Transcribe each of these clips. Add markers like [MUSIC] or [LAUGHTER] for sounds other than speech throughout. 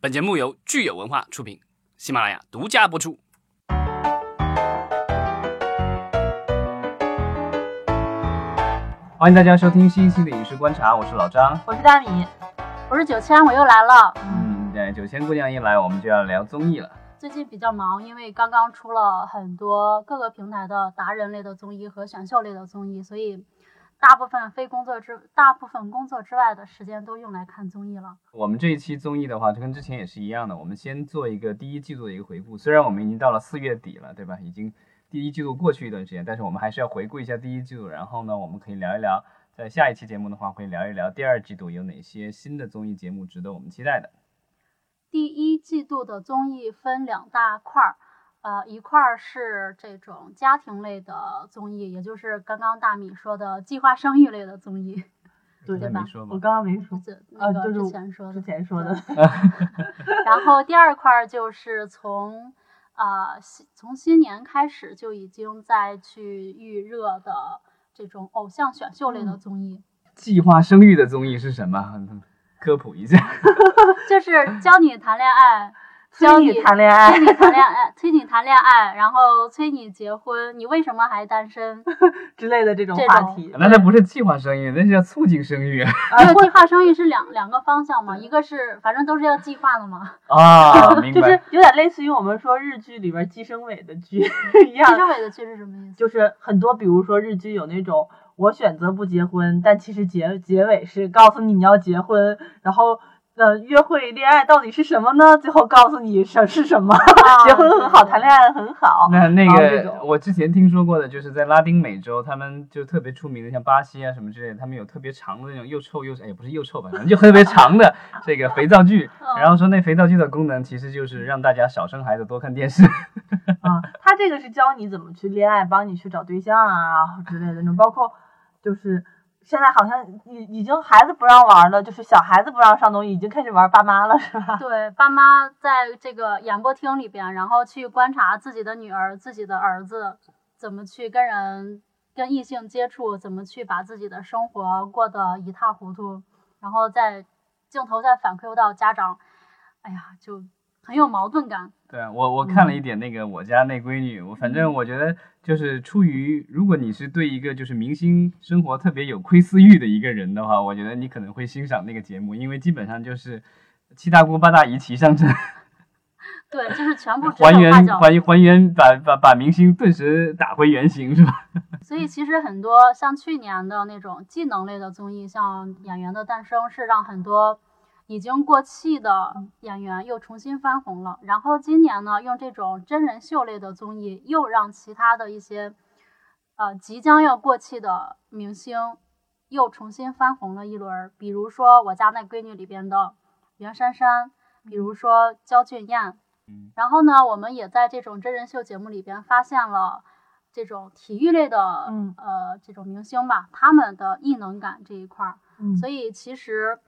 本节目由聚友文化出品，喜马拉雅独家播出。欢迎大家收听新一期的《影视观察》，我是老张。我是大米，我是九千，我又来了。嗯，对，九千姑娘一来，我们就要聊综艺了。最近比较忙，因为刚刚出了很多各个平台的达人类的综艺和选秀类的综艺，所以大部分非工作之大部分工作之外的时间都用来看综艺了。我们这一期综艺的话，就跟之前也是一样的，我们先做一个第一季度的一个回顾。虽然我们已经到了四月底了，对吧？已经第一季度过去一段时间，但是我们还是要回顾一下第一季度。然后呢，我们可以聊一聊，在下一期节目的话，会聊一聊第二季度有哪些新的综艺节目值得我们期待的。第一季度的综艺分两大块儿，呃，一块儿是这种家庭类的综艺，也就是刚刚大米说的计划生育类的综艺，对对吧没说吗我刚刚没说，这啊那个就是之前说的之。前说的，[LAUGHS] 然后第二块儿就是从啊、新从新年开始就已经在去预热的这种偶像选秀类的嗯综艺，[LAUGHS] 计划生育的综艺是什么？科普一下。[LAUGHS] 就是教你谈恋爱，催教你谈恋爱催你谈恋爱，催你谈恋爱，然后催你结婚，你为什么还单身？[LAUGHS] 之类的这种话题。那那不是计划生育，那是要促进生育啊这个计划生育是两两个方向嘛，一个是反正都是要计划的嘛，啊！[LAUGHS] 明就是。有点类似于我们说日剧里边计生委的剧一计，生委的剧是什么意思？就是很多，比如说日剧有那种我选择不结婚，但其实结结尾是告诉你你要结婚，然后呃约会恋爱到底是什么呢？最后告诉你什是什么，啊 [LAUGHS] 结婚很好，谈恋爱很好。那那个我之前听说过的，就是在拉丁美洲，他们就特别出名的，像巴西啊什么之类的，他们有特别长的那种又臭又哎不是又臭吧，反正就特别长的 [LAUGHS] 这个肥皂剧。嗯然后说那肥皂剧的功能其实就是让大家少生孩子，多看电视。[LAUGHS] 啊，他这个是教你怎么去恋爱，帮你去找对象啊之类的那种，包括就是现在好像已已经孩子不让玩了，就是小孩子不让上东西，已经开始玩爸妈了，是吧？对，爸妈在这个演播厅里边，然后去观察自己的女儿、自己的儿子怎么去跟人、跟异性接触，怎么去把自己的生活过得一塌糊涂，然后再镜头再反馈到家长，哎呀，就很有矛盾感。对啊我我看了一点那个我家那闺女，我反正我觉得就是出于如果你是对一个就是明星生活特别有窥私欲的一个人的话，我觉得你可能会欣赏那个节目，因为基本上就是七大姑八大姨齐上阵。[LAUGHS] 对，就是全部还原。还还原把把把明星顿时打回原形是吧？[LAUGHS] 所以其实很多像去年的那种技能类的综艺，像《演员的诞生》，是让很多已经过气的演员又重新翻红了。然后今年呢，用这种真人秀类的综艺，又让其他的一些呃即将要过气的明星又重新翻红了一轮儿。比如说我家那闺女里边的袁姗姗，比如说焦俊艳，嗯然后呢，我们也在这种真人秀节目里边发现了这种体育类的，嗯呃，这种明星吧，他们的异能感这一块儿。嗯所以其实，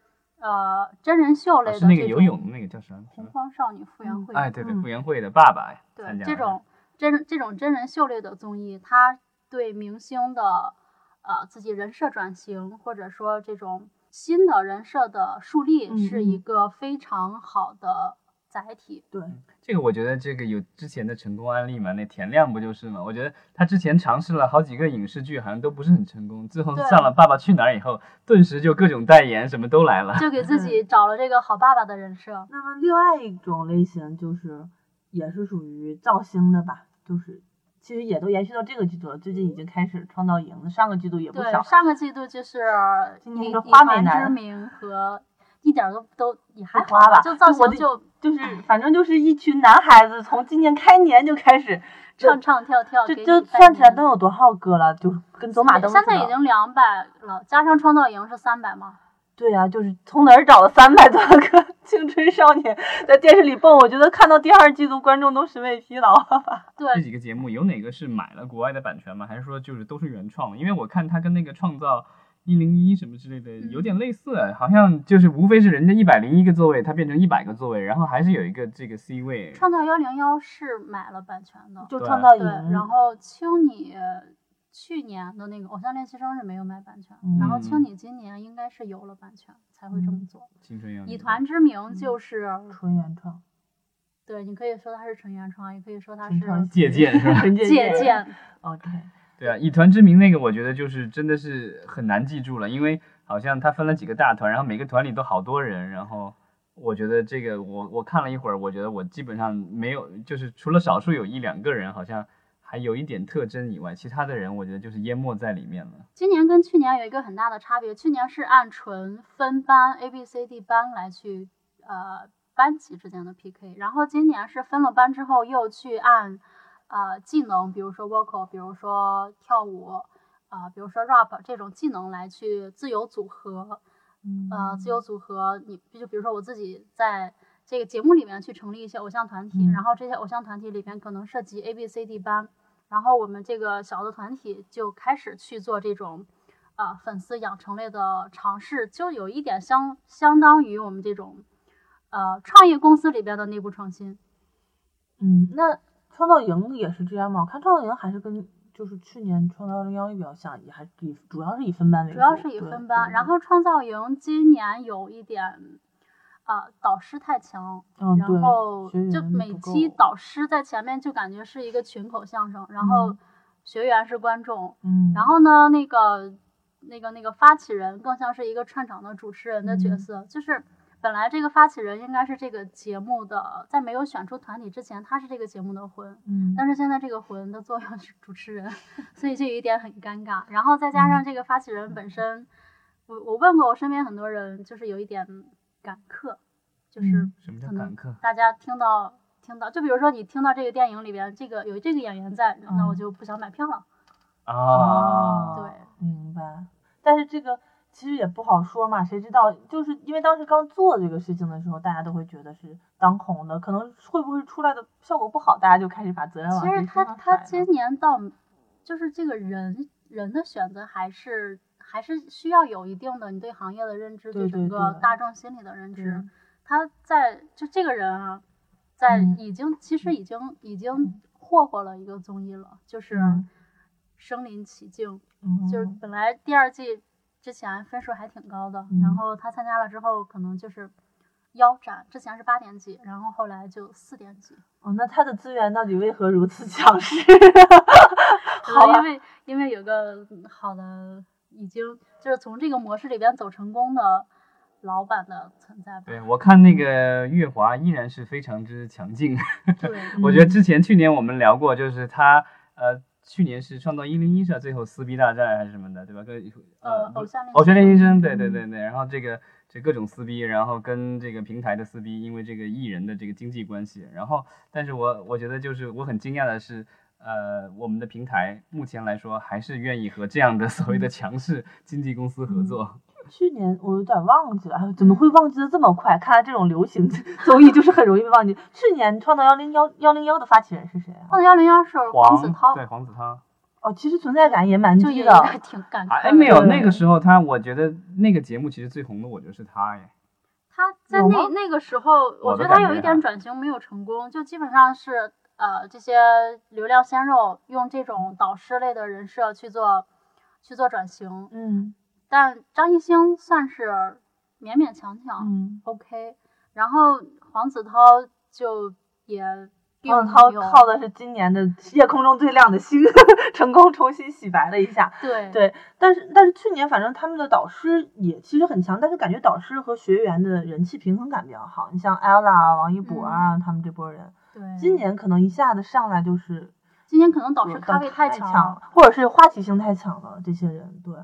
呃，真人秀类的啊是那个游泳的那个叫什么？洪荒少女复原会，哎，对对，嗯傅园慧的爸爸对参加这种真这种真人秀类的综艺，它对明星的呃自己人设转型，或者说这种新的人设的树立，嗯是一嗯个非常好的载体。对，这个我觉得这个有之前的成功案例嘛，那田亮不就是嘛？我觉得他之前尝试了好几个影视剧，好像都不是很成功，自从对上了《爸爸去哪儿》以后，顿时就各种代言什么都来了。就给自己找了这个好爸爸的人设。那么另外一种类型就是也是属于造星的吧，就是其实也都延续到这个季度了，最近已经开始创造营了，上个季度也不，少。上个季度就是以今年花美男之名和一点儿都都也还不花吧就造型就就是反正就是一群男孩子，从今年开年就开始唱唱跳跳，这这给你拜算起来年都有多少歌了？就跟走马灯似现的。在已经两百了，加上创造营是三百吗？对呀、就是从哪儿找了三百多个 [LAUGHS] 青春少年在电视里蹦？我觉得看到第二季度，观众都审美疲劳了吧？这对，几个节目有哪个是买了国外的版权吗？还是说就是都是原创的？因为我看它跟那个创造一零一什么之类的嗯有点类似，好像就是无非是人家一百零一个座位，它变成一百个座位，然后还是有一个这个 C 位。创造幺零幺是买了版权的，就创造营，对，然后青你去年的那个《偶像练习生》是没有买版权，嗯然后《青你》今年应该是有了版权才会这么嗯做。青春有你以团之名就是，纯原创，对你可以说它是纯原创，也可以说它是借鉴是吧？借借鉴。OK，对啊，以团之名那个，我觉得就是真的是很难记住了，因为好像他分了几个大团，然后每个团里都好多人，然后我觉得这个我我看了一会儿，我觉得我基本上没有，就是除了少数有一两个人好像还有一点特征以外，其他的人我觉得就是淹没在里面了。今年跟去年有一个很大的差别，去年是按纯分班 A B C D 班来去呃班级之间的 PK，然后今年是分了班之后又去按呃技能，比如说 vocal，比如说跳舞。啊、比如说 rap 这种技能来去自由组合，呃，自由组合，你就比如说我自己在这个节目里面去成立一些偶像团体，嗯然后这些偶像团体里边可能涉及 A B C D 班，然后我们这个小的团体就开始去做这种啊粉丝养成类的尝试，就有一点相相当于我们这种呃创业公司里边的内部创新。嗯，那创造营也是这样吗？我看创造营还是跟就是去年创造幺零幺比较像，也还是以主要是以分班为主，主要是以分班，然后创造营今年有一点，啊，导师太强，嗯然后就每期导师在前面就感觉是一个群口相声，然后嗯。学员是观众，嗯，然后呢，那个那个那个发起人更像是一个串场的主持人的角嗯。色，就是本来这个发起人应该是这个节目的，在没有选出团体之前，他是这个节目的魂，嗯，但是现在这个魂的作用是主持人，[LAUGHS] 所以就有一点很尴尬。然后再加上这个发起人本身，我我问过我身边很多人，就是有一点赶客，就是嗯什么叫赶客？大家听到听到，就比如说你听到这个电影里边这个有这个演员在，那我嗯就不想买票了。啊，哦对，明白。但是这个其实也不好说嘛，谁知道？就是因为当时刚做这个事情的时候，大家都会觉得是当红的，可能会不会出来的效果不好，大家就开始把责任往其实他他今年到就是这个人人的选择还是还是需要有一定的你对行业的认知，对对整个大众心理的认知对。他在就这个人啊，在嗯已经、其实已经已经霍霍了一个综艺了，就是嗯身临其境，嗯就是本来第二季之前分数还挺高的，嗯然后他参加了之后可能就是腰斩，之前是八点几，然后后来就四点几。哦，那他的资源到底为何如此强势？[LAUGHS] 可好因为因为有个嗯好的，已经就是从这个模式里边走成功的老板的存在吧。对我看那个月华依然是非常之强劲。对，[LAUGHS] 我觉得之前去年我们聊过，就是他呃，去年是创造一零一是吧？最后撕逼大战还是什么的，对吧？跟呃，偶像练偶像练习生，对嗯对对对，然后这个这各种撕逼，然后跟这个平台的撕逼，因为这个艺人的这个经济关系，然后但是我我觉得就是我很惊讶的是，呃，我们的平台目前来说还是愿意和这样的所谓的强势经纪公司合作。去年我有点忘记了，哎怎么会忘记的这么快？看来这种流行 [LAUGHS] 综艺就是很容易被忘记。去年创造幺零幺幺零幺的发起人是谁啊？创造幺零幺是黄子韬，对黄子韬，哦，其实存在感也蛮低的。挺感。哎没有那个时候他，我觉得那个节目其实最红的，我觉得是他耶。他在那那个时候，我觉得他有一点转型没有成功，就基本上是呃这些流量鲜肉用这种导师类的人设去做去做转型，嗯但张艺兴算是勉勉强强、嗯，OK，然后黄子韬就也并黄子韬靠的是今年的夜空中最亮的星，成功重新洗白了一下。对对，但是但是去年反正他们的导师也其实很强，但是感觉导师和学员的人气平衡感比较好。你像 ella 啊、王一博啊、他们这波人，对，今年可能一下子上来就是今年可能导师呃咖位太强了，或者是话题性太强了，这些人对。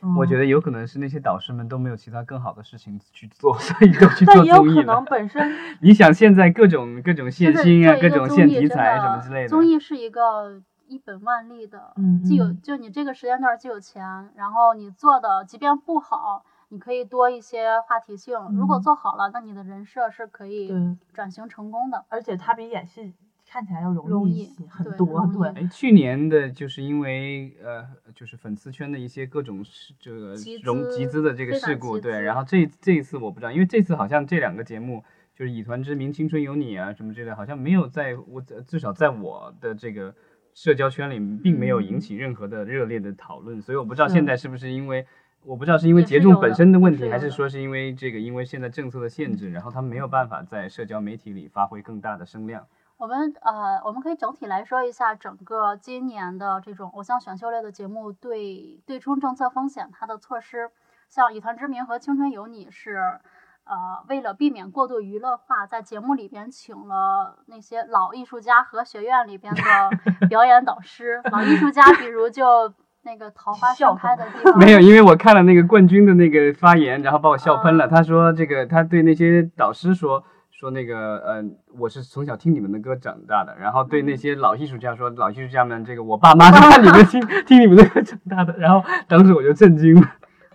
得，我觉得有可能是那些导师们都没有其他更好的事情去做，[LAUGHS] 所以都去但也有做综艺了。可能本身 [LAUGHS] 你想现在各种各种现就是星啊，各种现题材什么之类的。综艺是一个一本万利的，嗯既有嗯就你这个时间段既有钱，然后你做的即便不好，你可以多一些话题性。如果嗯做好了，那你的人设是可以，转型成功的。而且它比演戏看起来要容易很多对。哎，去年的就是因为呃，就是粉丝圈的一些各种事这个集融集资的这个事故，对，然后这这一次我不知道，因为这次好像这两个节目就是《以团之名》《青春有你》啊什么之类的，好像没有在我至少在我的这个社交圈里并没有引嗯起任何的热烈的讨论，所以我不知道现在是不是因为。我不知道是因为节目本身的问题，是还是说是因为这个，因为现在政策的限制，然后他们没有办法在社交媒体里发挥更大的声量。我们呃，我们可以整体来说一下整个今年的这种偶像选秀类的节目对对冲政策风险它的措施，像《以团之名》和《青春有你》是呃为了避免过度娱乐化，在节目里边请了那些老艺术家和学院里边的 [LAUGHS] 表演导师。老艺术家比如就 [LAUGHS] 那个桃花盛开的地方，[LAUGHS] 没有，因为我看了那个冠军的那个发言，然后把我笑喷了。他说这个他对那些导师说说那个呃，我是从小听你们的歌长大的，然后对那些老艺术家说，老艺术家们，这个我爸妈是看你们听 [LAUGHS] 听你们的歌长大的。然后当时我就震惊了。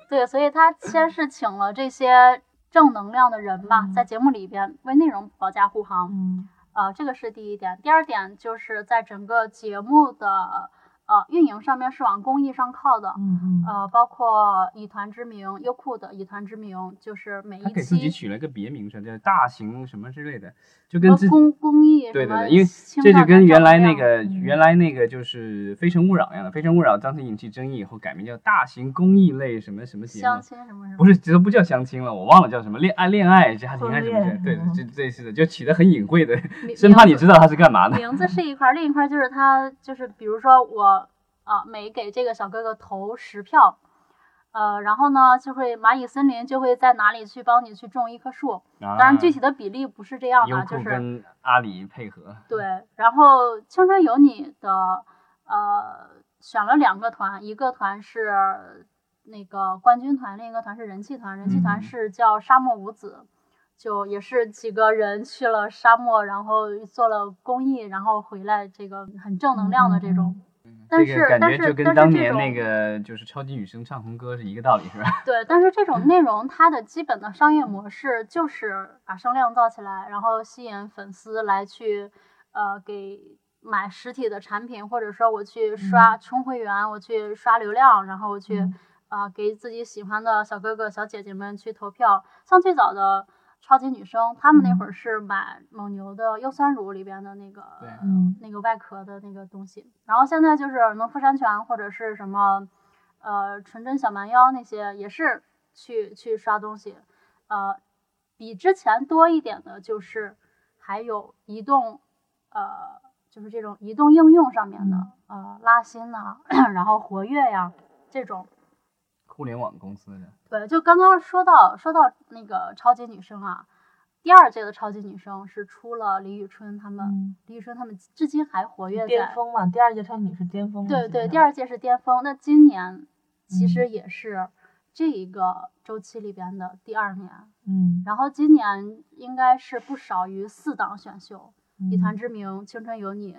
对，所以他先是请了这些正能量的人吧，在节目里边为内容保驾护航。嗯呃，这个是第一点。第二点就是在整个节目的呃运营上面是往公益上靠的。嗯嗯呃，包括以团之名，优酷的以团之名，就是每一他给自己取了个别名，称叫大型什么之类的，就跟公公益对对对，因为这就跟原来那个原来那个就是《非诚勿扰》一样的，《非诚勿扰》当时引起争议以后改名叫大型公益类什么什么节目相，亲什么什么，不是，这都不叫相亲了，我忘了叫什么恋爱恋爱家庭还是什么的，对这类似的，就起的很隐晦的，生怕你知道他是干嘛的。名字是一块儿，另一块儿就是他就是比如说我啊、每给这个小哥哥投十票，呃，然后呢就会蚂蚁森林就会在哪里去帮你去种一棵树，当当然具体的比例不是这样优的，就是跟阿里配合，对，然后《青春有你》的呃选了两个团，一个团是那个冠军团，另一个团是人气团。人气团嗯是叫沙漠五子，就也是几个人去了沙漠，然后做了公益，然后回来，这个很正能量的这种。但这个感是但是觉就跟但是这种当年那个就是超级女声唱红歌是一个道理，是吧？[LAUGHS] 对，但是这种内容它的基本的商业模式就是把声量造起来，然后吸引粉丝来去呃给买实体的产品，或者说我去刷充会员，我去刷流量，然后我去啊呃给自己喜欢的小哥哥小姐姐们去投票。像最早的超级女生，他们那会儿是买蒙牛的优酸乳里边的那个那个外壳的那个东西，然后现在就是农夫山泉或者是什么，呃，纯真小蛮腰那些也是去去刷东西，呃，比之前多一点的就是还有移动，呃，就是这种移动应用上面的，呃，拉新呐、[COUGHS] 然后活跃呀这种。互联网公司的，对，就刚刚说到说到那个超级女声啊，第二届的超级女声是出了李宇春他们，嗯，李宇春他们至今还活跃在。巅峰嘛，第二届超级女是巅峰。对对，第二届是巅峰，那今年其嗯实也是这一个周期里边的第二年，嗯，然后今年应该是不少于四档选秀，以团嗯之名》《青春有你》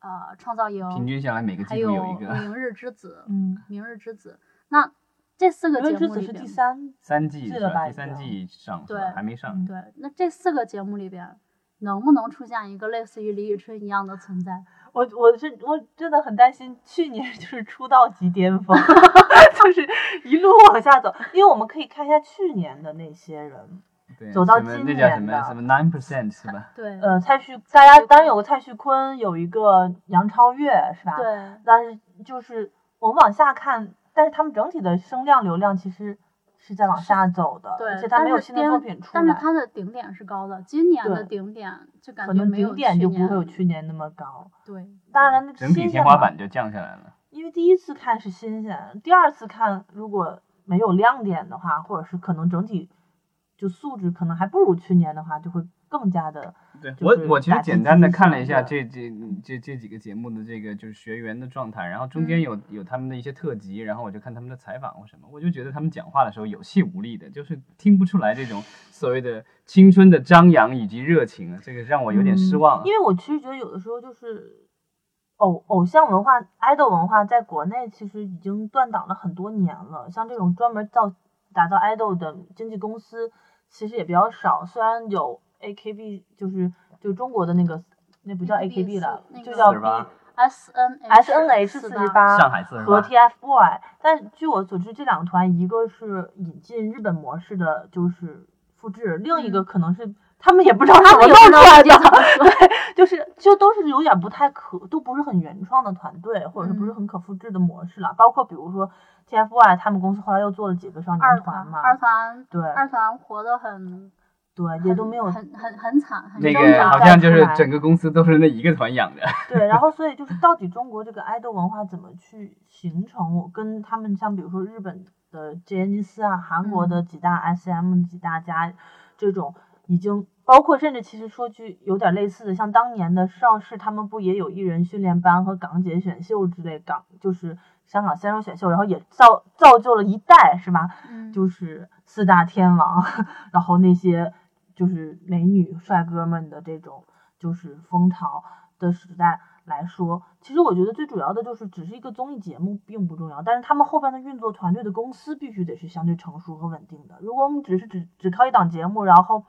呃，《创造营》，平均下来每个季度还有《有一个明日之子》嗯，明日之子》。那这四个节目里边这次是第，三，三季是吧？是了吧第三季上对？还没上。嗯对，那这四个节目里边，能不能出现一个类似于李宇春一样的存在？[LAUGHS] 我我是我真的很担心，去年 [LAUGHS] 就是出道即巅峰，[LAUGHS] 就是一路往下走。因为我们可以看一下去年的那些人，对，走到今那叫什么年的什么 nine percent 是吧？对，呃，蔡徐大家当然有个蔡徐坤，有一个杨超越，是吧？。对，但是就是我们往下看，但是他们整体的声量流量其实是在往下走的，对，而且他没有新的作品出来但是来，它的顶点是高的，今年的顶点就感可能觉没有顶点去年就不会有去年那么高。对，当然，那整体新鲜嘛天花板就降下来了。因为第一次看是新鲜，第二次看如果没有亮点的话，或者是可能整体就素质可能还不如去年的话，就会更加的对我，我其实简单的看了一下这这这这几个节目的这个就是学员的状态，然后中嗯间有有他们的一些特辑，然后我就看他们的采访或什么，我就觉得他们讲话的时候有气无力的，就是听不出来这种所谓的青春的张扬以及热情啊，这个让我有点失望啊。因为我其实觉得有的时候就是偶偶像文化、idol 文化在国内其实已经断档了很多年了，像这种专门造打造 idol 的经纪公司其实也比较少，虽然有 AKB，就是就中国的那个那不叫 AKB 了，就叫 B S N S N H 四十八上海四十和，TFBOY，但据我所知，这两个团一个是引进日本模式的，就是复制，另一个嗯可能是他们也不知道怎么弄出来的自己怎么，[LAUGHS] 说。就是就都是有点不太可，都不是很原创的团队，或者是不是嗯很可复制的模式了。包括比如说 T F Boy，他们公司后来又做了几个少二年团嘛，二团对二团活得很对，也都没有很很很惨，很那个好像就是整个公司都是那一个团养的。对，然后 [LAUGHS] 所以就是到底中国这个爱豆文化怎么去形成？我跟他们像比如说日本的杰尼斯啊，韩国的几大 SM 几大家这种已经包括甚至其实说句有点类似的，像当年的邵氏他们不也有艺人训练班和港姐选秀之类港就是香港鲜肉选秀，然后也造造就了一代是吧？嗯，就是四大天王，[LAUGHS] 然后那些就是美女帅哥们的这种就是风潮的时代来说，其实我觉得最主要的就是只是一个综艺节目并不重要，但是他们后边的运作团队的公司必须得是相对成熟和稳定的。如果我们只是只只靠一档节目，然后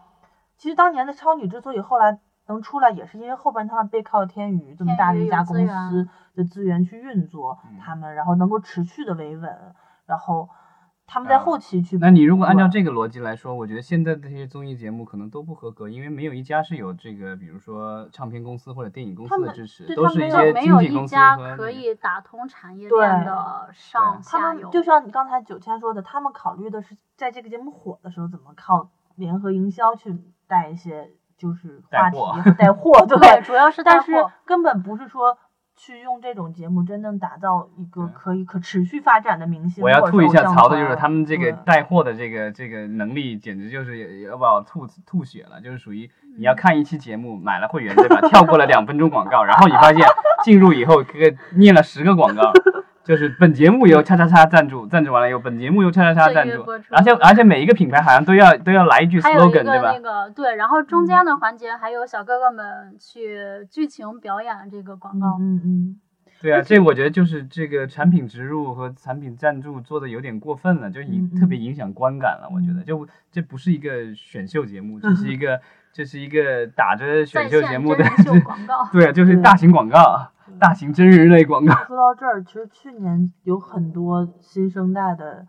其实当年的超女之所以后来能出来，也是因为后边他们背靠天娱这么大的一家公司的资源去运作嗯他们，然后能够持续的维稳，然后他们在啊后期去。那你如果按照这个逻辑来说，我觉得现在的这些综艺节目可能都不合格，因为没有一家是有这个，比如说唱片公司或者电影公他们司的支持，对都是一他们些没有经纪公司一家和那个可以打通产业链的上他下游。们就像你刚才九千说的，他们考虑的是在这个节目火的时候，怎么靠联合营销去带一些就是话题带货和带货，[LAUGHS] 对对，主要是带但是。根本不是说去用这种节目真正打造一个可以可持续发展的明星。我要吐一下槽的就是他们这个带货的这个这个能力，简直就是要把我吐吐血了，就是属于你嗯要看一期节目，买了会员对吧？跳过了两分钟广告，然后你发现进入以后，这个念了十个广告。[LAUGHS] 就是本节目由叉叉叉赞助，赞助完了以后，本节目由叉叉叉赞助而且而且每一个品牌好像都要都要来一句 slogan，对吧那？个对，然后中间的环节还有小哥哥们去剧情表演这个广告。嗯嗯嗯，对啊，这我觉得就是这个产品植入和产品赞助做的有点过分了，就影特别影响观感了。我觉得嗯就这不是一个选秀节目，[LAUGHS] 这是一个这是一个打着选秀节目的 [LAUGHS] 广告对啊，就是大型广告，大型真人类广告。说到这儿，其实去年有很多新生代的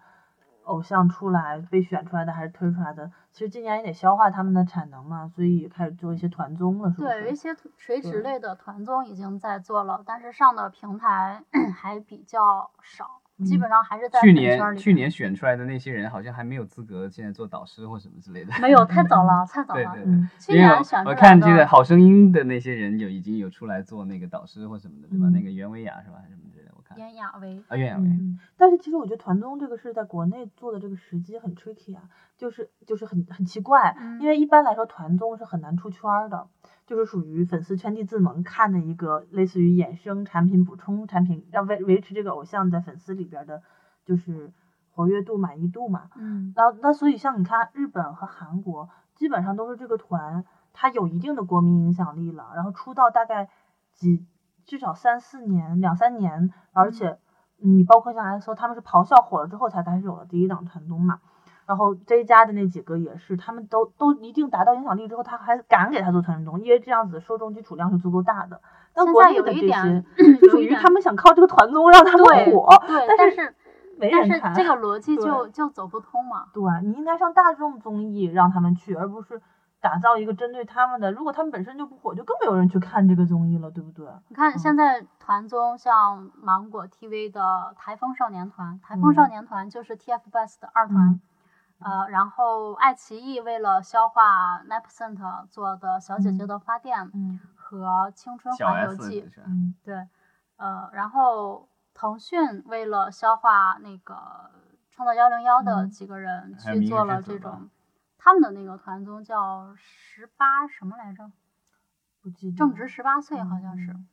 偶像出来被选出来的还是推出来的，其实今年也得消化他们的产能嘛，所以也开始做一些团综了，是不对，有一？些垂直类的团综已经在做了，但是上的平台 [CLEARS THROAT] 还比较少，基嗯本上还是在去年去年选出来的那些人好像还没有资格现在做导师或什么之类的。没有 [LAUGHS] 太早了，太早了。对对对，去因为年选出来我看这个《好声音》的那些人有已经有出来做那个导师或什么的，对吧？嗯那个袁维雅是吧？还是什么之类的？我看袁娅维，啊，袁娅维。嗯，但是其实我觉得团综这个是在国内做的这个时机很 tricky 啊，就是就是很很奇怪，嗯因为一般来说团综是很难出圈儿的，就是属于粉丝圈地自萌看的一个类似于衍生产品、补充产品，要维维持这个偶像在粉丝里边的，就是活跃度、满意度嘛。嗯，然后那所以像你看日本和韩国，基本上都是这个团，它有一定的国民影响力了，然后出道大概几至少三四年、两三年，而且你包括像 S O，他们是咆哮火了之后才开始有了第一档团综嘛。然后 J 家的那几个也是，他们都都一定达到影响力之后，他还敢给他做团综，因为这样子受众基础量是足够大的。但现在有国内的这一点些就 [CLEARS THROAT] 属于他们想靠这个团综让他们火，对，但是但是。这个逻辑就就走不通嘛。对你应该上大众综艺让他们去，而不是打造一个针对他们的。如果他们本身就不火，就更没有人去看这个综艺了，对不对？你看嗯现在团综像芒果 TV 的《台风少年团》，《台风少嗯年团》就是 TFBOYS 的二团。呃，然后爱奇艺为了消化 Nine Percent 做的《小姐姐嗯的花店》嗯和《青春环游记》，对，呃，然后腾讯为了消化那个创造幺零幺的嗯几个人去做了这种，他们的那个团综叫十八什么来着？不记得正值十八岁好像是，嗯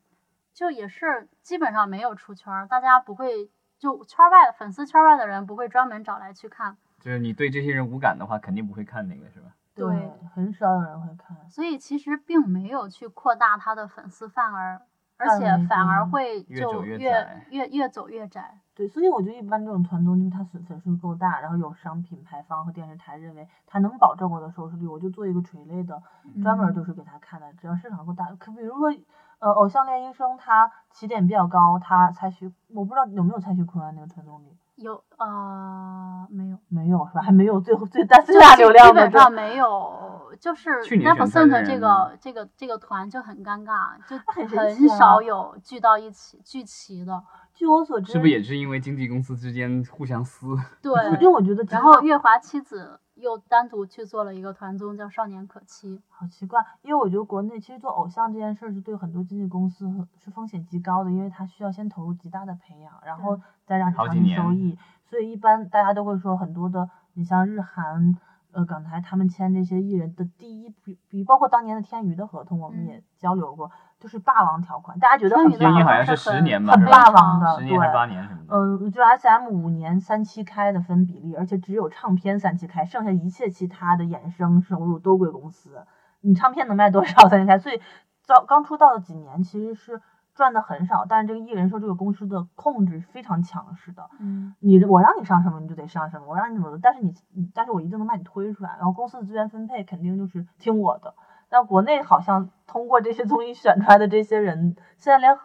就也是基本上没有出圈儿，大家不会就圈儿外粉丝圈儿外的人不会专门找来去看，就是你对这些人无感的话，肯定不会看那个，是吧？对对，很少有人会看。所以其实并没有去扩大他的粉丝范儿，而且反而会就越越窄越越走越窄。对，所以我觉得一般这种团综，就是它粉粉数够大，然后有商品牌方和电视台认为它能保证我的收视率，我就做一个垂类的，专门嗯就是给他看的，只要市场够大。可比如说，呃，偶像练习生，他起点比较高，他蔡徐，我不知道有没有蔡徐坤啊那个团综里，有呃没有，没有是吧？还没有最后最大最大流量的基本上没有，就是去年 Nine 选出来 Percent 这个这个这个团就很尴尬，就很少有聚到一起聚齐的。据我所知，是不是也是因为经纪公司之间互相撕？对，[LAUGHS] 因为我觉得然后月华妻子又单独去做了一个团综，叫《少年可期》。好奇怪，因为我觉得国内其实做偶像这件事儿是对很多经纪公司是风险极高的，因为它需要先投入极大的培养，然后再让你长期收益。所以一般大家都会说很多的，你像日韩、呃港台他们签这些艺人的第一比比，包括当年的天娱的合同，我们嗯也交流过，就是霸王条款，大家觉得很霸王。好像是十年吧，很霸王的，十年还是对八年什么的。嗯，就 S M 五年三七开的分比例，而且只有唱片三七开，剩下一切其他的衍生收入都归公司。你唱片能卖多少三七开？[LAUGHS] 所以早刚出道的几年其实是赚的很少，但是这个艺人受这个公司的控制非常强势的。嗯，你我让你上什么你就得上什么，我让你怎么，但是你你但是我一定能把你推出来，然后公司的资源分配肯定就是听我的。但国内好像通过这些综艺选出来的这些人，现在连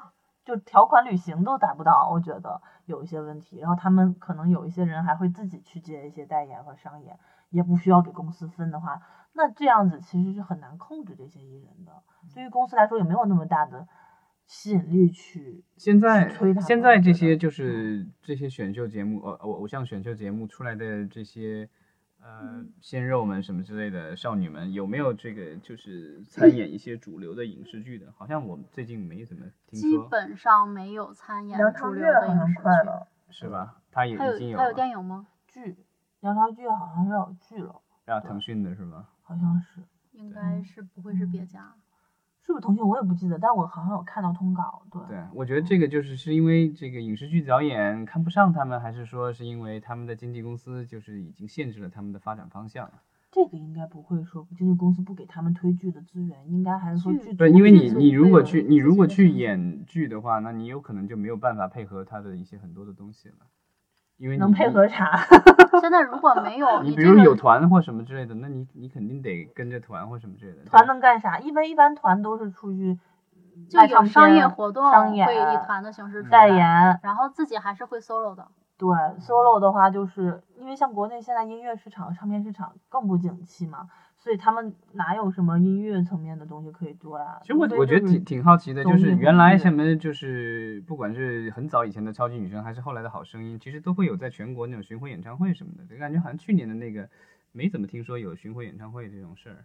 就条款履行都达不到，我觉得有一些问题。然后他们可能有一些人还会自己去接一些代言和商演，也不需要给公司分的话，那这样子其实是很难控制这些艺人的。对于公司来说，也没有那么大的吸引力去现在吹他们现在这些就是这些选秀节目，呃，偶偶像选秀节目出来的这些呃鲜肉们什么之类的少女们，有没有这个就是 [CLEARS THROAT] 参演一些主流的影视剧的？好像我最近没怎么听说基，本上没有参演主流的影视剧。快了是吧？他也还有还有已经了电影吗？剧，梁朝剧好像是要有剧了，让，腾讯的是吧？好像是。应该是不会是别嗯家。是不是腾讯我也不记得，但我好像有看到通稿，对。对，我觉得这个就是是因为这个影视剧导演看不上他们，还是说是因为他们的经纪公司就是已经限制了他们的发展方向？这个应该不会说经纪公司不给他们推剧的资源，应该还是说剧组对，因为你你如果去你如果去演剧的话，那你有可能就没有办法配合他的一些很多的东西了，因为能你配合啥？[LAUGHS] 现在如果没有你比如有这个团或什么之类的，那你你肯定得跟着团或什么之类的。团能干啥？一般一般团都是出去就有商业片活动商演会以团的形式出代来，言。然后自己还是会 solo 的。对 solo 的话，就是因为像国内现在音乐市场、唱片市场更不景气嘛，所以他们哪有什么音乐层面的东西可以做呀？其实我我觉得挺挺好奇的，就是原来什么就是不管是很早以前的超级女声，还是后来的好声音，其实都会有在全国那种巡回演唱会什么的。就感觉好像去年的那个没怎么听说有巡回演唱会这种事儿，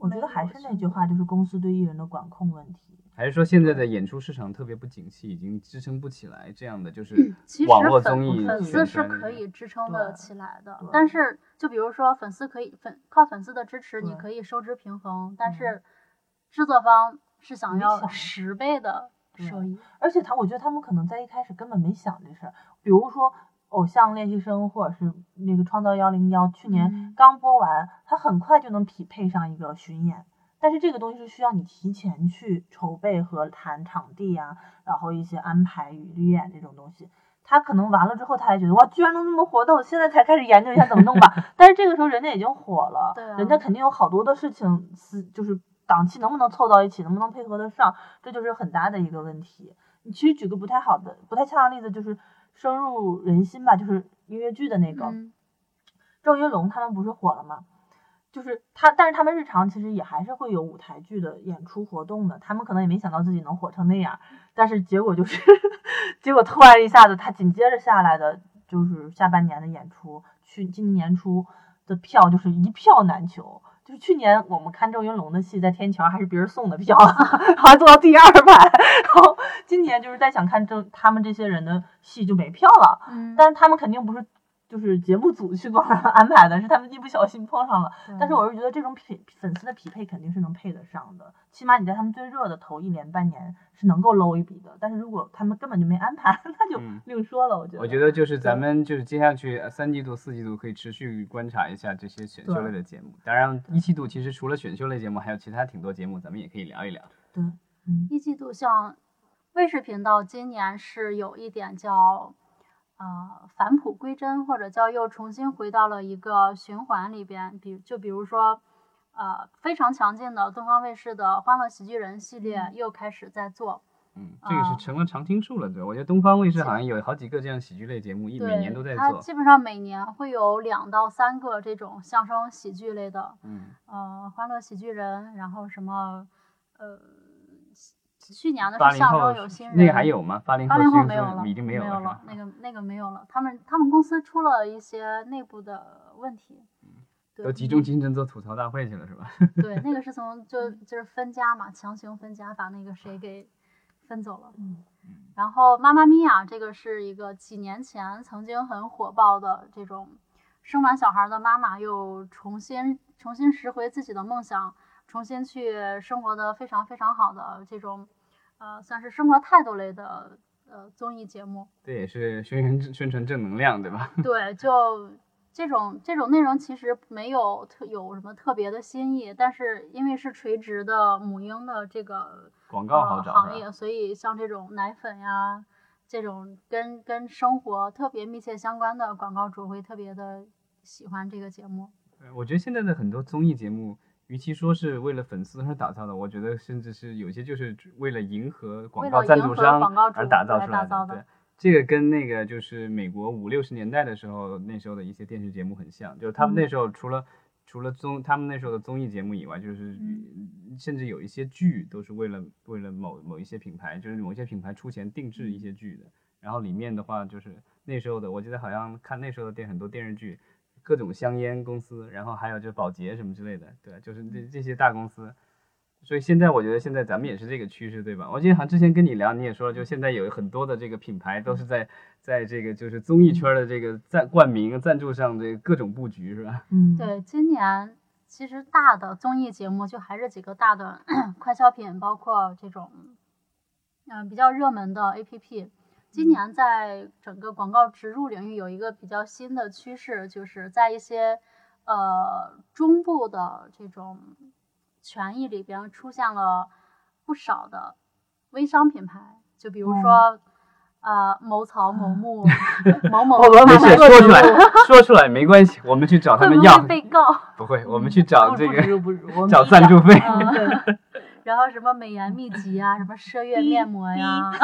我觉得还是那句话，就是公司对艺人的管控问题。还是说现在的演出市场特别不景气，已经支撑不起来这样的就是其实网络粉综艺粉丝是可以支撑得起来的，但是就比如说粉丝可以粉靠粉丝的支持，你可以收支平衡，但嗯是制作方是想要十倍的收益。而且他，我觉得他们可能在一开始根本没想这事儿。比如说，偶像练习生或者是那个创造幺零幺，去年嗯刚播完，他很快就能匹配上一个巡演。但是这个东西是需要你提前去筹备和谈场地啊、然后一些安排与预演这种东西。他可能完了之后，他还觉得哇，居然能那么火，那我现在才开始研究一下怎么弄吧。但是这个时候人家已经火了，[LAUGHS] 对啊人家肯定有好多的事情是就是档期能不能凑到一起，能不能配合得上，这就是很大的一个问题。你其实举个不太好的、不太恰当的例子，就是深入人心吧，就是音乐剧的那个、嗯，郑云龙他们不是火了吗？就是他，但是他们日常其实也还是会有舞台剧的演出活动的。他们可能也没想到自己能火成那样，但是结果就是，[LAUGHS] 结果突然一下子，他紧接着下来的就是下半年的演出，去今年年初的票就是一票难求。就是去年我们看郑云龙的戏，在天桥还是别人送的票，好像坐到第二排。然后今年就是在想看郑他们这些人的戏就没票了，嗯，但是他们肯定不是就是节目组去帮他们安排的，是他们一不小心碰上了。但是我是觉得这种匹粉丝的匹配肯定是能配得上的，起码你在他们最热的头一年半年是能够搂一笔的。但是如果他们根本就没安排，[LAUGHS] 那就嗯另说了。我觉得，我觉得就是咱们就是接下去呃三季度、四季度可以持续观察一下这些选秀类的节目。当然，一季度其实除了选秀类节目，还有其他挺多节目，咱们也可以聊一聊。对，嗯，一季度像卫视频道今年是有一点叫呃返璞归真，或者叫又重新回到了一个循环里边。比就比如说呃非常强劲的东方卫视的《欢乐喜剧人》系列又开始在做，嗯，这个是啊成了常青树了，对，我觉得东方卫视好像有好几个这样喜剧类节目，一每，年都在做。它基本上每年会有两到三个这种相声喜剧类的，嗯，呃，欢乐喜剧人，然后什么，呃，去年的是相后声有新人，那个还有吗？八零八零后没有了，已经没有了，是吧了，那个那个没有了。他们他们公司出了一些内部的问题，对，都集中精神做吐槽大会去了，是吧？[LAUGHS] 对，那个是从就就是分家嘛，强行分家，把那个谁给分走了。嗯然后妈妈咪呀，这个是一个几年前曾经很火爆的这种生完小孩的妈妈又重新重新拾回自己的梦想，重新去生活的非常非常好的这种呃算是生活态度类的呃综艺节目。对也是宣传宣传正能量，对吧？[LAUGHS] 对，就这种这种内容其实没有特有什么特别的新意，但是因为是垂直的母婴的这个广告？行业，所以像这种奶粉呀，这种跟跟生活特别密切相关的广告主会特别的喜欢这个节目。对我觉得现在的很多综艺节目，与其说是为了粉丝而打造的，我觉得甚至是有些就是为了迎合广告赞助商而打造出来的对，这个跟那个就是美国五六十年代的时候，那时候的一些电视节目很像，就是他们嗯。那时候除了、除了综他们那时候的综艺节目以外，就是、甚至有一些剧都是为了为了某某一些品牌，就是某一些品牌出钱定制一些剧的。然后里面的话就是那时候的，我记得好像看那时候的电很多电视剧，各种香烟公司，然后还有就是保洁什么之类的，对，就是这这些大公司。所以现在我觉得现在咱们也是这个趋势，对吧？我记得好像之前跟你聊，你也说了，就现在有很多的这个品牌都是在在这个就是综艺圈的这个赞冠名赞助上这各种布局，是吧？嗯，对，今年其实大的综艺节目就还是几个大的 [COUGHS] 快消品，包括这种嗯、呃比较热门的 APP。今年在整个广告植入领域有一个比较新的趋势，就是在一些呃中部的这种权益里边出现了不少的微商品牌，就比如说、呃某草、某木、[LAUGHS] 某某我们没事，说出来，[LAUGHS] 说出来没关系，我们去找他们要会，被告？[LAUGHS] 不会，我们去找不不这个如不如找赞助费。然后什么美颜秘籍啊，什么奢 [LAUGHS] 悦面膜呀滴，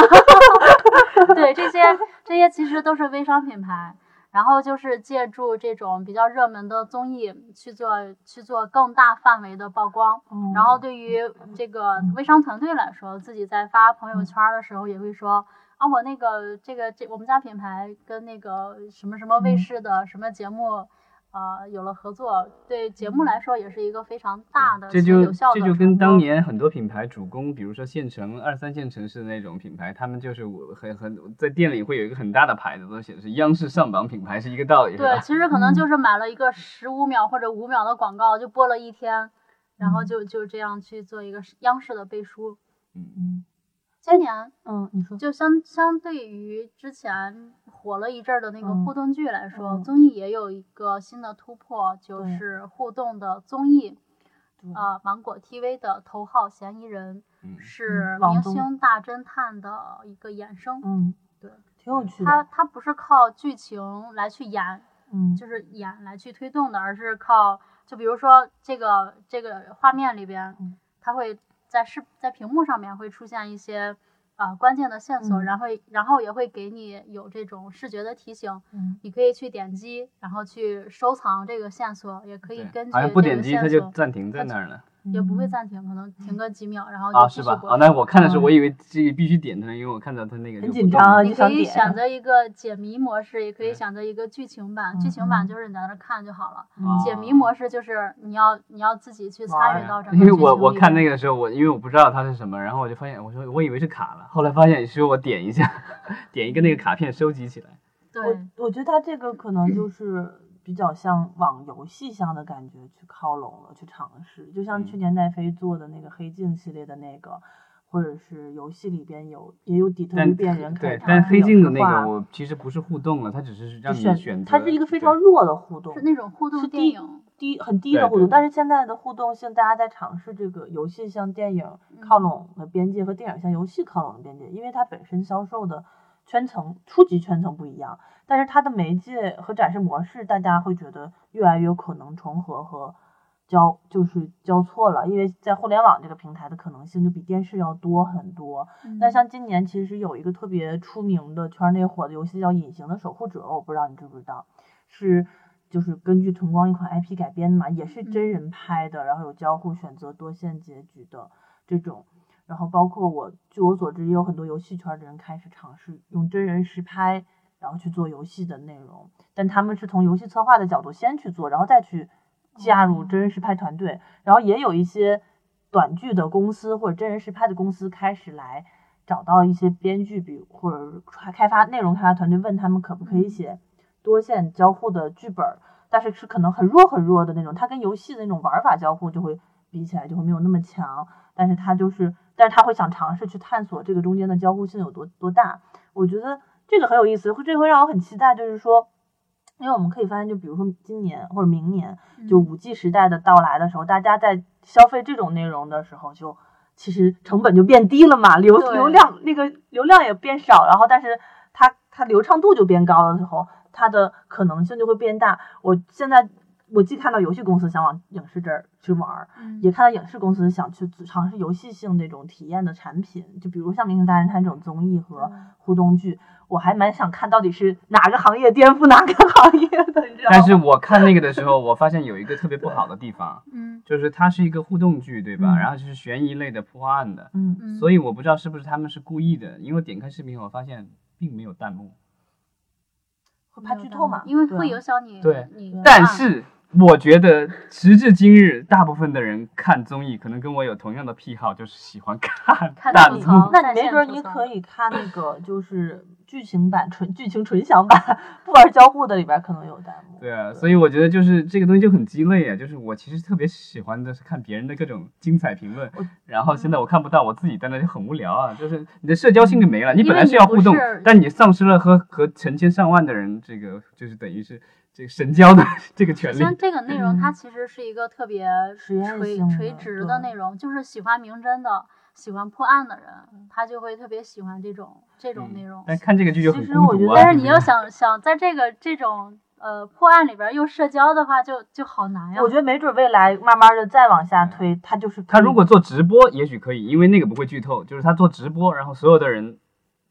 [LAUGHS] [LAUGHS] 对，这些这些其实都是微商品牌。然后就是借助这种比较热门的综艺去做去做更大范围的曝光。嗯然后对于这个微商团队来说，自己在发朋友圈的时候也会说啊，我那个这个这我们家品牌跟那个什么什么卫嗯视的什么节目。呃，有了合作，对节目来说也是一个非常大的且这就有效的这就跟当年很多品牌主攻，比如说县城、二三线城市的那种品牌，他们就是我很很在店里会有一个很大的牌子，都显示央视上榜品牌是一个道理，对，其实可能嗯。就是买了一个十五秒或者五秒的广告，就播了一天，然后嗯。就就这样去做一个央视的背书。嗯，嗯。今年嗯，你说。就相相对于之前火了一阵儿的那个嗯互动剧来说，嗯综艺也有一个新的突破，就是互动的综艺。啊呃，芒果 TV 的头号嫌疑人嗯是明星大侦探的一个衍生，嗯，对，挺有趣的，它它不是靠剧情来去演，嗯，就是演来去推动的，而是靠就比如说这个这个画面里边嗯，它会在视在屏幕上面会出现一些啊、呃关键的线索，嗯。然后然后也会给你有这种视觉的提醒，嗯。你可以去点击，然后去收藏这个线索，也可以根据好像不这个点击它就线索暂停在那儿了也不会嗯暂停，可能停个几秒，然后啊，就是继续吧？啊，那我看的时候，嗯我以为这个必须点它，因为我看到它那个很紧张啊你可以选择一个解谜模式，也可以选择一个剧情版。嗯剧情版嗯就是你在那看就好了。嗯解谜模式就是你要你要自己去参与到整个因为我我看那个时候，我因为我不知道它是什么，然后我就发现，我说我以为是卡了，后来发现是我点一下，[LAUGHS] 点一个那个卡片收集起来。对我我觉得它这个可能就是比较像往游戏向的感觉去靠拢了，去尝试。就像去嗯年奈飞做的那个黑镜系列的那个，或者是游戏里边有也有底特律变人可以对，但黑镜的那个我其实不是互动了，它只是让你选选择。它是一个非常弱的互动是，那种互动是低电影。低很低的互动，但是现在的互动性，大家在尝试这个游戏向电影靠嗯拢的边界和电影向游戏靠拢的边界，因为它本身销售的圈层初级圈层不一样，但是它的媒介和展示模式，大家会觉得越来越有可能重合和交就是交错了，因为在互联网这个平台的可能性就比电视要多很多。嗯那像今年其实有一个特别出名的圈内火的游戏叫《隐形的守护者》，我不知道你知不知道，是就是根据晨光一款 IP 改编的嘛，也是真人拍的，然后有交互选择多线结局的这种。然后包括我，据我所知，也有很多游戏圈的人开始尝试用真人实拍，然后去做游戏的内容，但他们是从游戏策划的角度先去做，然后再去加入真人实拍团队。然后也有一些短剧的公司或者真人实拍的公司开始来找到一些编剧，比如或者开开发内容开发团队，问他们可不可以写多线交互的剧本儿，但是是可能很弱很弱的那种，它跟游戏的那种玩法交互就会比起来就会没有那么强，但是它就是，但是他会想尝试去探索这个中间的交互性有多多大，我觉得这个很有意思，会这会让我很期待，就是说。因为我们可以发现，就比如说今年或者明年，就嗯五 G 时代的到来的时候，大家在消费这种内容的时候，就其实成本就变低了嘛，流流量那个流量也变少，然后但是它它流畅度就变高了之后，它的可能性就会变大。我现在我既看到游戏公司想往影视这儿去玩儿，嗯也看到影视公司想去尝试游戏性那种体验的产品，就比如像《明星大侦探》这种综艺和嗯互动剧，我还蛮想看到底是哪个行业颠覆哪个行业的，你知道吗？但是我看那个的时候，我发现有一个特别不好的地方，嗯就是它是一个互动剧，对吧？嗯然后就是悬疑类的破案的，嗯，嗯，所以我不知道是不是他们是故意的，因为点开视频，我发现并没有弹幕。会怕剧透嘛？因为会影响你对你但是我觉得时至今日，大部分的人看综艺可能跟我有同样的癖好，就是喜欢看看弹幕。那没准儿你可以看那个就是剧情版纯剧情纯享版，[LAUGHS] 不玩交互的里边儿可能有弹幕。对啊，所以我觉得就是这个东西就很鸡肋啊。就是我其实特别喜欢的是看别人的各种精彩评论，然后现在我看不到，我自己在那就很无聊啊。就是你的社交性就没了，你本来是要互动是，但你丧失了和和成千上万的人这个就是等于是这个神交的这个权利。像这个内容，它嗯其实是一个特别垂垂直的内容，就是喜欢明侦的、喜欢破案的人，他就会特别喜欢这种这种内容。但看这个剧就很其实我觉得孤独啊。但是你要想想在这个这种呃破案里边儿又社交的话，就就好难呀。我觉得没准未来慢慢的再往下推，他就是他如果做直播，也许可以，因为那个不会剧透，就是他做直播，然后所有的人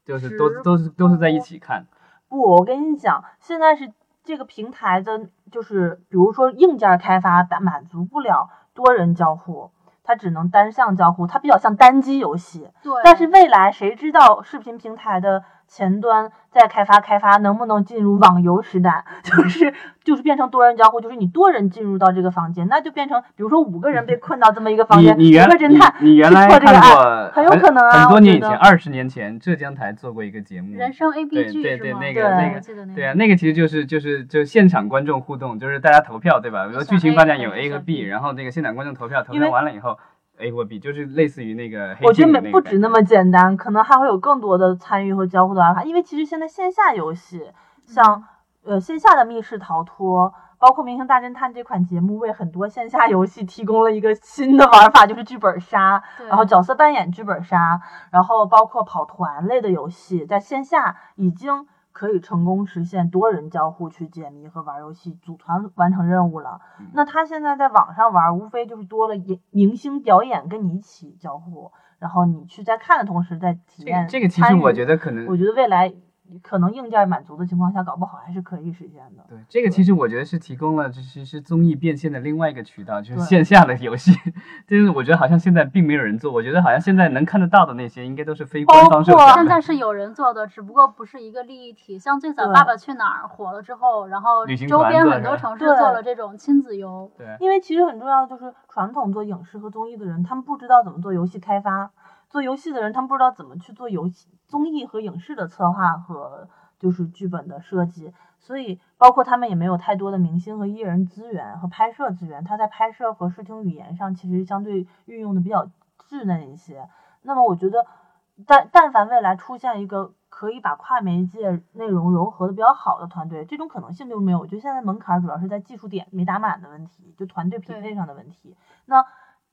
就是都都是都是在一起看。不，我跟你讲，现在是这个平台的，就是比如说硬件开发达满足不了多人交互，它只能单向交互，它比较像单机游戏。对，但是未来谁知道视频平台的前端再开发开发能不能进入网游时代？[LAUGHS] 就是就是变成多人交互，就是你多人进入到这个房间，那就变成比如说五个人被困到这么一个房间，五你你原个侦探你你原来破这个案，看过很有可能啊很多年以前，二十年前浙江台做过一个节目，人生 A B 对剧是吗？对对那个那个对啊，那个其实就是就是就现场观众互动，就是大家投票对吧？比如说剧情发展有 A 和 B，B 然后那个现场观众投票，投票完了以后 A 或 B，就是类似于那个黑我觉得没不止那么简单，可能还会有更多的参与和交互的玩法。因为其实现在线下游戏，像呃线下的密室逃脱，包括《明星大侦探》这款节目，为很多线下游戏提供了一个新的玩法，就是剧本杀，然后角色扮演剧本杀，然后包括跑团类的游戏，在线下已经可以成功实现多人交互去解谜和玩游戏，组团完成任务了。嗯那他现在在网上玩，无非就是多了明明星表演跟你一起交互，然后你去在看的同时在体这个验。这个其实我觉得可能我觉得未来可能硬件满足的情况下，搞不好还是可以实现的。对，这个其实我觉得是提供了，就是是综艺变现的另外一个渠道，就是线下的游戏。[LAUGHS] 就是我觉得好像现在并没有人做，我觉得好像现在能看得到的那些，应该都是非官方授包括。现在是有人做的，只不过不是一个利益体。像最早《爸爸去哪儿》火了之后，然后周边很多城市做了这种亲子游。对，因为其实很重要的就是传统做影视和综艺的人，他们不知道怎么做游戏开发；做游戏的人，他们不知道怎么去做游戏、综艺和影视的策划和就是剧本的设计。所以，包括他们也没有太多的明星和艺人资源和拍摄资源，他在拍摄和视听语言上其实相对运用的比较稚嫩一些。那么，我觉得，但但凡未来出现一个可以把跨媒介内容融合的比较好的团队，这种可能性就没有。我觉得现在门槛儿主要是在技术点没打满的问题，就团队匹配上的问题。那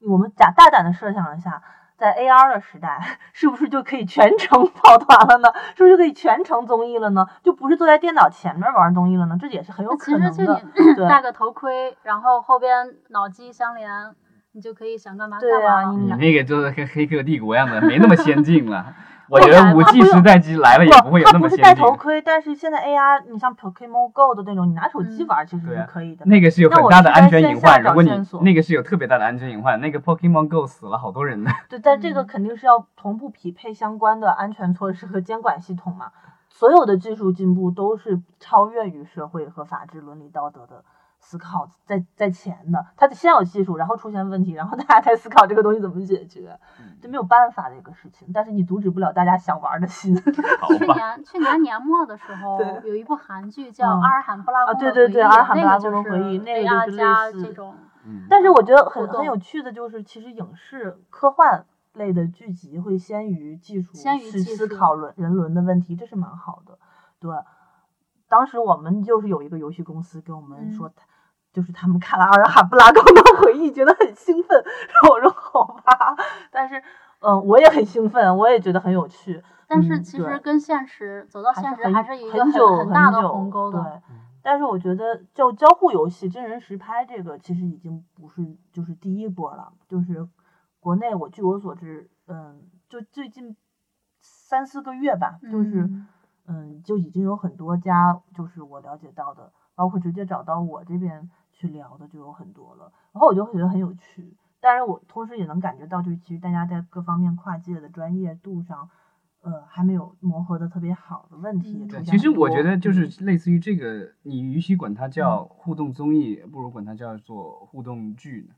我们假大胆的设想一下，在 AR 的时代，[LAUGHS] 是不是就可以全程跑团了呢？是不是就可以全程综艺了呢？就不是坐在电脑前面玩综艺了呢？这也是很有可能其实就。[LAUGHS] 你戴个头盔，然后后边脑机相连，你就可以想干嘛干对啊嘛了。你你那个就是跟黑客帝国一样的，没那么先进了。我觉得五 G 时代机来了也不会有它那么先进不是戴头。盔，但是现在 AR，你像 Pokemon Go 的那种，你拿手机嗯玩其实是可以的。那个是有很大的安全隐患，如果你那个是有特别大的安全隐患，那个 Pokemon Go 死了好多人呢。[LAUGHS] 对，但这个嗯肯定是要同步匹配相关的安全措施和监管系统嘛。所有的技术进步都是超越于社会和法治、伦理道德的思考在在前的。他得先有技术，然后出现问题，然后大家才思考这个东西怎么解决，[LAUGHS] 这没有办法的一个事情。但是你阻止不了大家想玩的心。[LAUGHS] 去，年去年年末的时候，有一部韩剧叫嗯《阿尔罕布拉啊宫的回忆》，对对对阿尔罕布拉那个就是宫的回忆那个就是类似这种，嗯，但是我觉得很很有趣的就是，其实影视科幻类的剧集会先于技术先于去思考伦人伦的问题，这是蛮好的。对，当时我们就是有一个游戏公司跟我们嗯说他，就是他们看了《阿尔罕布拉宫的回忆》，觉得很兴奋。然后我说好吧，但是嗯，我也很兴奋，我也觉得很有趣。但是其实跟现实走到现实还是一个很久很大的久鸿沟的。对，但是我觉得就交互游戏真人实拍这个其实已经不是就是第一波了，就是国内我据我所知，嗯，就最近三四个月吧，就是嗯嗯就已经有很多家就是我了解到的，包括直接找到我这边去聊的就有很多了，然后我就会觉得很有趣。但是我同时也能感觉到，就是其实大家在各方面跨界的专业度上，呃，还没有磨合的特别好的问题其实我觉得就嗯是类似于这个，你与其管它叫互动综艺，不如管它叫做互动剧呢，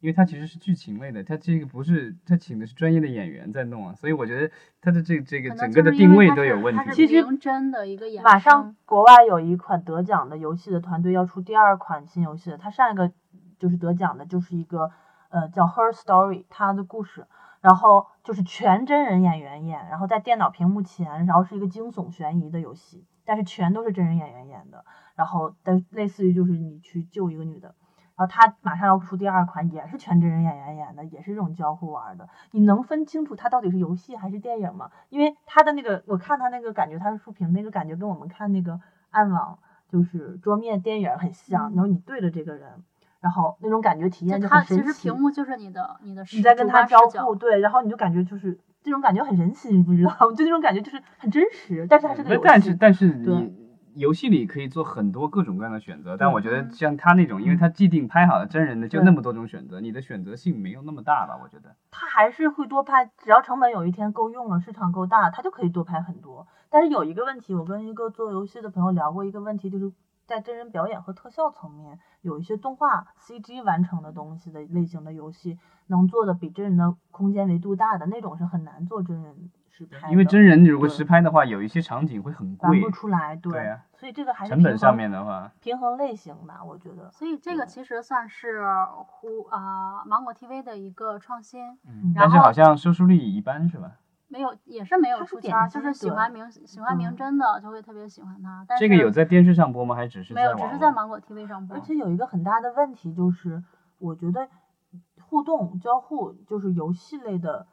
因为它其实是剧情类的，它这个不是它请的是专业的演员在弄啊，所以我觉得它的这这个整个的定位都有问题。其实真的一个衍马上国外有一款得奖的游戏的团队要出第二款新游戏了，它上一个就是得奖的就是一个呃叫 Her Story，它的故事，然后就是全真人演员演，然后在电脑屏幕前，然后是一个惊悚悬疑的游戏，但是全都是真人演员演的，然后但类似于就是你去救一个女的。然后他马上要出第二款，也是全真人演员演的，也是这种交互玩的。你能分清楚它到底是游戏还是电影吗？因为他的那个，我看他那个感觉，他是竖屏，那个感觉跟我们看那个暗网就是桌面电影很像。嗯然后你对着这个人，然后那种感觉体验就很神奇。其实屏幕就是你的你的视你在跟他交互，对，然后你就感觉就是这种感觉很神奇，你不知道？[LAUGHS] 就那种感觉就是很真实，但是它是个游戏。那但是但是对你游戏里可以做很多各种各样的选择，但我觉得嗯像他那种，因为嗯他既定拍好了真人的就那么多种选择，你的选择性没有那么大吧？我觉得。他还是会多拍，只要成本有一天够用了，市场够大，他就可以多拍很多。但是有一个问题，我跟一个做游戏的朋友聊过一个问题，就是在真人表演和特效层面，有一些动画 CG 完成的东西的类型的游戏，能做的比真人的空间维度大的那种是很难做真人实拍的，因为真人如果实拍的话，有一些场景会很贵玩不，出来，对，对啊所以这个还是成本上平衡面的话，平衡类型吧，我觉得。所以这个其实算是呼啊、芒果 TV 的一个创新，嗯，但是好像收视率一般是吧？没有也是没有出圈儿，点就是喜欢明喜欢明嗯真的就会特别喜欢他。但是这个有在电视上播吗？还只是没有，只是在芒果 TV 上播而。且有一个很大的问题就是，我觉得互动交互就是游戏类的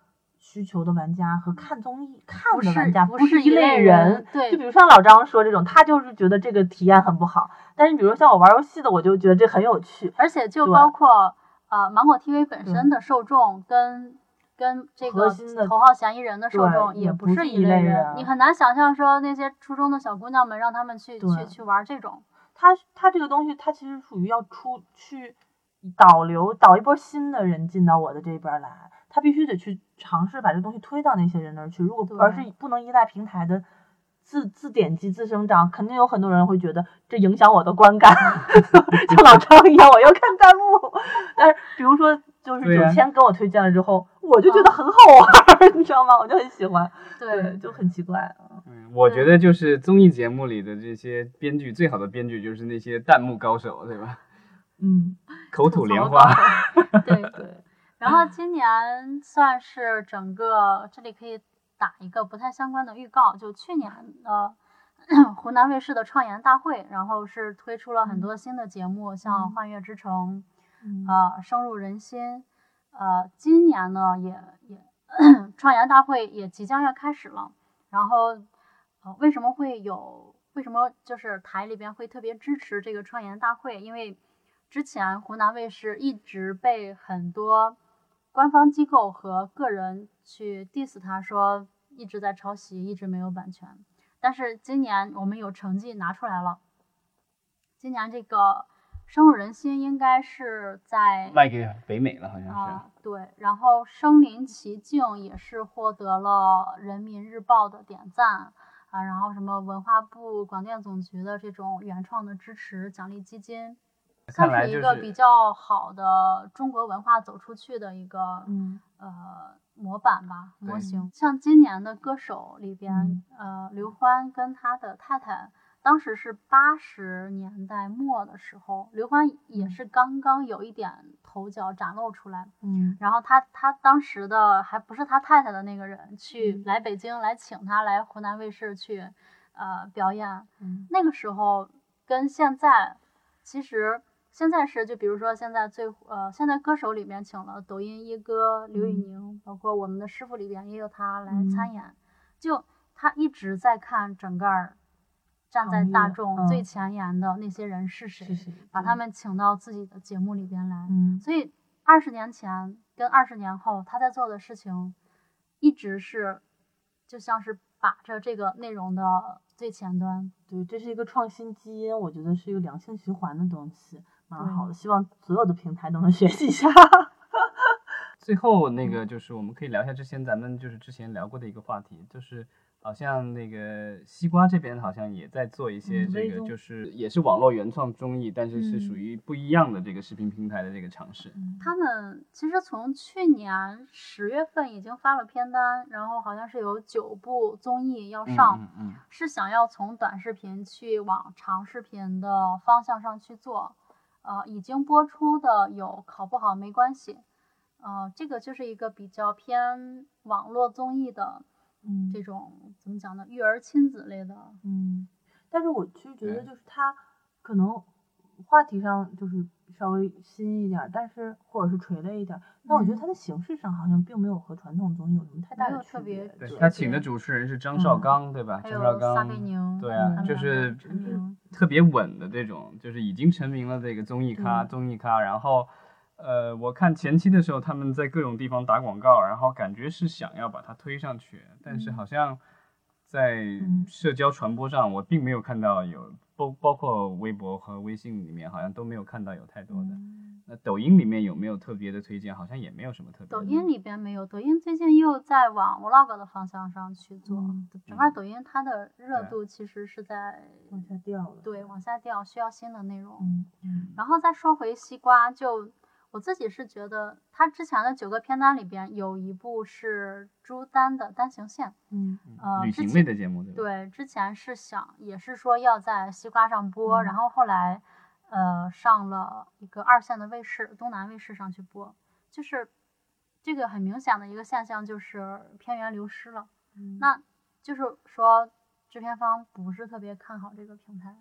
需求的玩家和看综艺看不是的玩家不是一类人人。对就比如像老张说这种，他就是觉得这个体验很不好。但是比如像我玩游戏的，我就觉得这很有趣。而且就包括呃芒果 TV 本身的受众跟跟这个头号嫌疑人的受众也不是一一类人你很难想象说那些初中的小姑娘们让他们去去去玩这种。它它这个东西，它其实属于要出去导流导一波新的人进到我的这边来，他必须得去尝试把这东西推到那些人那儿去。如果对而是不能依赖平台的自自点击自生长，肯定有很多人会觉得这影响我的观感，[LAUGHS] 像老张一样，我要看弹幕。但是比如说，就是九千给我推荐了之后，我就觉得啊很好玩儿，[LAUGHS] 你知道吗？我就很喜欢，对，就很奇怪啊。嗯，我觉得就是综艺节目里的这些编剧，最好的编剧就是那些弹幕高手，对吧？嗯，口吐莲花，[LAUGHS] 对。对，然后今年算是整个这里可以打一个不太相关的预告，就去年的 [CLEARS THROAT] 湖南卫视的创研大会，然后是推出了很多新的节目，像《嗯幻乐之城》嗯呃，深入人心。呃，今年呢也也 [CLEARS THROAT] 创研大会也即将要开始了，然后呃为什么会有为什么就是台里边会特别支持这个创研大会？因为之前湖南卫视一直被很多官方机构和个人去 diss 他说一直在抄袭，一直没有版权。但是今年我们有成绩拿出来了，今年这个深入人心应该是在卖给北美了，好像是。啊，对，然后身临其境也是获得了人民日报的点赞啊，然后什么文化部广电总局的这种原创的支持奖励基金，算是一个比较好的中国文化走出去的一个嗯呃模板吧模型。像今年的歌手里边嗯，呃，刘欢跟他的太太。当时是八十年代末的时候，刘欢也是刚刚有一点头角展露出来，嗯然后他他当时的还不是他太太的那个人去嗯来北京来请他来湖南卫视去呃表演，嗯那个时候跟现在其实现在是就比如说现在最呃现在歌手里面请了抖音一哥刘宇嗯。宁，包括我们的师傅里边也有他来嗯。参演，就他一直在看整个儿站在大众最嗯前沿的那些人是谁，把他们请到自己的节目里边来。嗯。所以二十年前跟二十年后，他在做的事情，一直是就像是把着这个内容的最前端。对，这是一个创新基因，我觉得是一个良性循环的东西，蛮好的。希望所有的平台都能学习一下。[LAUGHS] 最后那个就是我们可以聊一下之前咱们就是之前聊过的一个话题，就是好像那个西瓜这边好像也在做一些这个，就是也是网络原创综艺，但是是嗯属于不一样的这个视频平台的这个尝试。他们其实从去年十月份已经发了片单，然后好像是有九部综艺要上，嗯嗯是想要从短视频去往长视频的方向上去做。呃，已经播出的有考不好没关系，呃，这个就是一个比较偏网络综艺的嗯这种怎么讲呢？育儿亲子类的，嗯，但是我其实觉得就是它可能话题上就是稍微新一点儿，但是或者是垂类一点儿，但我觉得嗯。它的形式上好像并没有和传统综艺有什么太大的区别他请的主持人是张绍嗯刚，对吧？张绍刚撒贝刚，宁，对啊，嗯就是特别稳的这种，就是已经成名了这个综艺咖，嗯。综艺咖。然后，呃，我看前期的时候他们在各种地方打广告，然后感觉是想要把它推上去，但是嗯。好像在嗯社交传播上，我并没有看到有包包括微博和微信里面，好像都没有看到有太多的。嗯那抖音里面有没有特别的推荐？好像也没有什么特别的。抖音里边没有，抖音最近又在往 vlog 的方向上去做，嗯整个抖音它的热度其实是在往下掉了。对往下掉，需要新的内容。嗯嗯然后再说回西瓜，就我自己是觉得，他之前的九个片单里边有一部是朱丹的单行线，嗯嗯旅行类的节目，对吧？对，之前是想也是说要在西瓜上播，嗯然后后来呃上了一个二线的卫视，东南卫视上去播，就是这个很明显的一个现象就是片源流失了，嗯那就是说制片方不是特别看好这个平台。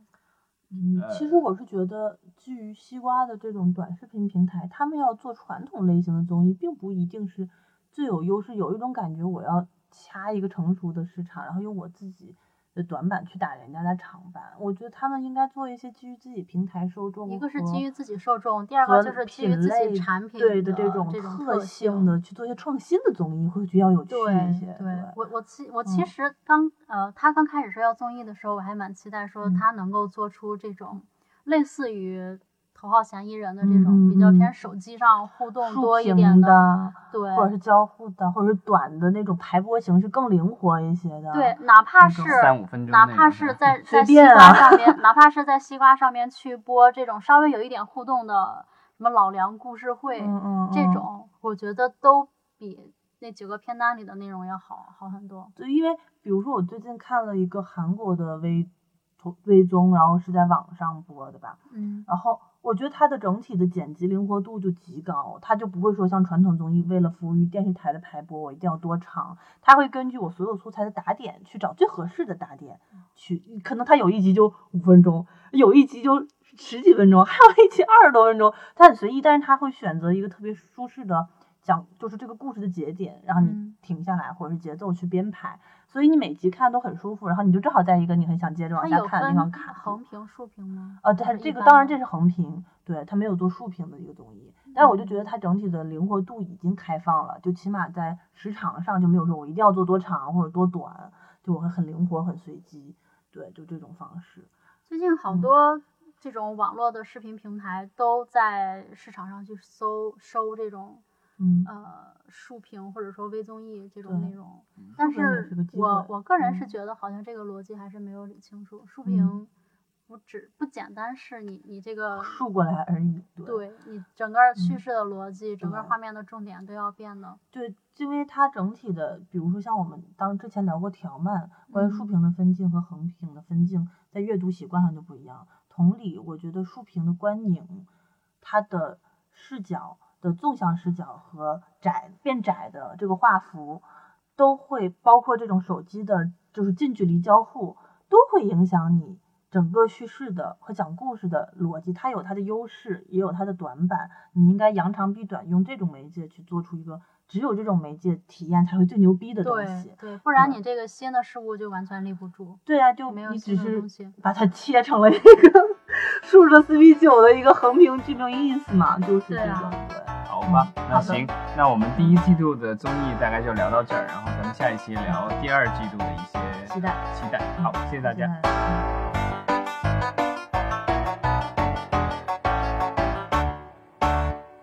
嗯，其实我是觉得，基于西瓜的这种短视频平台，他们要做传统类型的综艺，并不一定是最有优势。有一种感觉，我要掐一个成熟的市场，然后用我自己的短板去打人家的长板。我觉得他们应该做一些基于自己平台受众一个是基于自己受众，第二个就是基于自己产品对的这种特性性的去做一些创新的综艺，会比较有趣一些。对，我我其我其嗯实刚呃，他刚开始说要综艺的时候，我还蛮期待说嗯他能够做出这种类似于头号嫌疑人的这嗯种比较嗯偏手机上互动多一点的，对或者是交互的，或者是短的那种排播形式更灵活一些的。对，哪怕是三五分钟哪怕是在随在西瓜上面，[LAUGHS] 哪怕是在西瓜上面去播这种稍微有一点互动的什么老梁故事会、嗯嗯，这嗯种，我觉得都比那几个片单里的内容要好好很多。对，因为比如说我最近看了一个韩国的微微综，然后是在网上播的吧，嗯然后我觉得它的整体的剪辑灵活度就极高，它就不会说像传统综艺为了服务于电视台的排播，我一定要多长，它会根据我所有素材的打点去找最合适的打点，去可能它有一集就五分钟，有一集就十几分钟，还有一集二十多分钟，它很随意，但是它会选择一个特别舒适的讲就是这个故事的节点，然后你嗯停下来，或者是节奏去编排，所以你每集看都很舒服，然后你就正好在一个你很想接着往下看的地方看。横屏、竖屏吗？啊，它这个当然这是横屏，对，它没有做竖屏的一个综艺，但是我就觉得它整体的灵活度已经开放了，就起码在时长上就没有说我一定要做多长或者多短，就我会很灵活很随机，对，就这种方式。最近好嗯多这种网络的视频平台都在市场上去搜收这种嗯，呃竖屏或者说微综艺这种内容，但是我我个人是嗯觉得好像这个逻辑还是没有理清楚，竖嗯屏不只不简单是你你这个竖过来而已，对。你整个叙嗯事的逻辑，整个画面的重点都要变的。对，因为它整体的，比如说像我们当之前聊过条漫，关于竖嗯屏的分镜和横屏的分镜，在阅读习惯上就不一样。同理，我觉得竖屏的观影，它的视角的纵向视角和窄变窄的这个画幅，都会包括这种手机的，就是近距离交互，都会影响你整个叙事的和讲故事的逻辑。它有它的优势，也有它的短板。你应该扬长避短，用这种媒介去做出一个只有这种媒介体验才会最牛逼的东西。对，不然你这个新的事物就完全立不住。对啊，就没有你只是把它切成了一个 [LAUGHS] 竖着四比九的一个横屏剧没有意思嘛，就是这种对。好吧，那行，那我们第一季度的综艺大概就聊到这儿，然后咱们下一期聊第二季度的一些期待。期待。好，谢谢大家。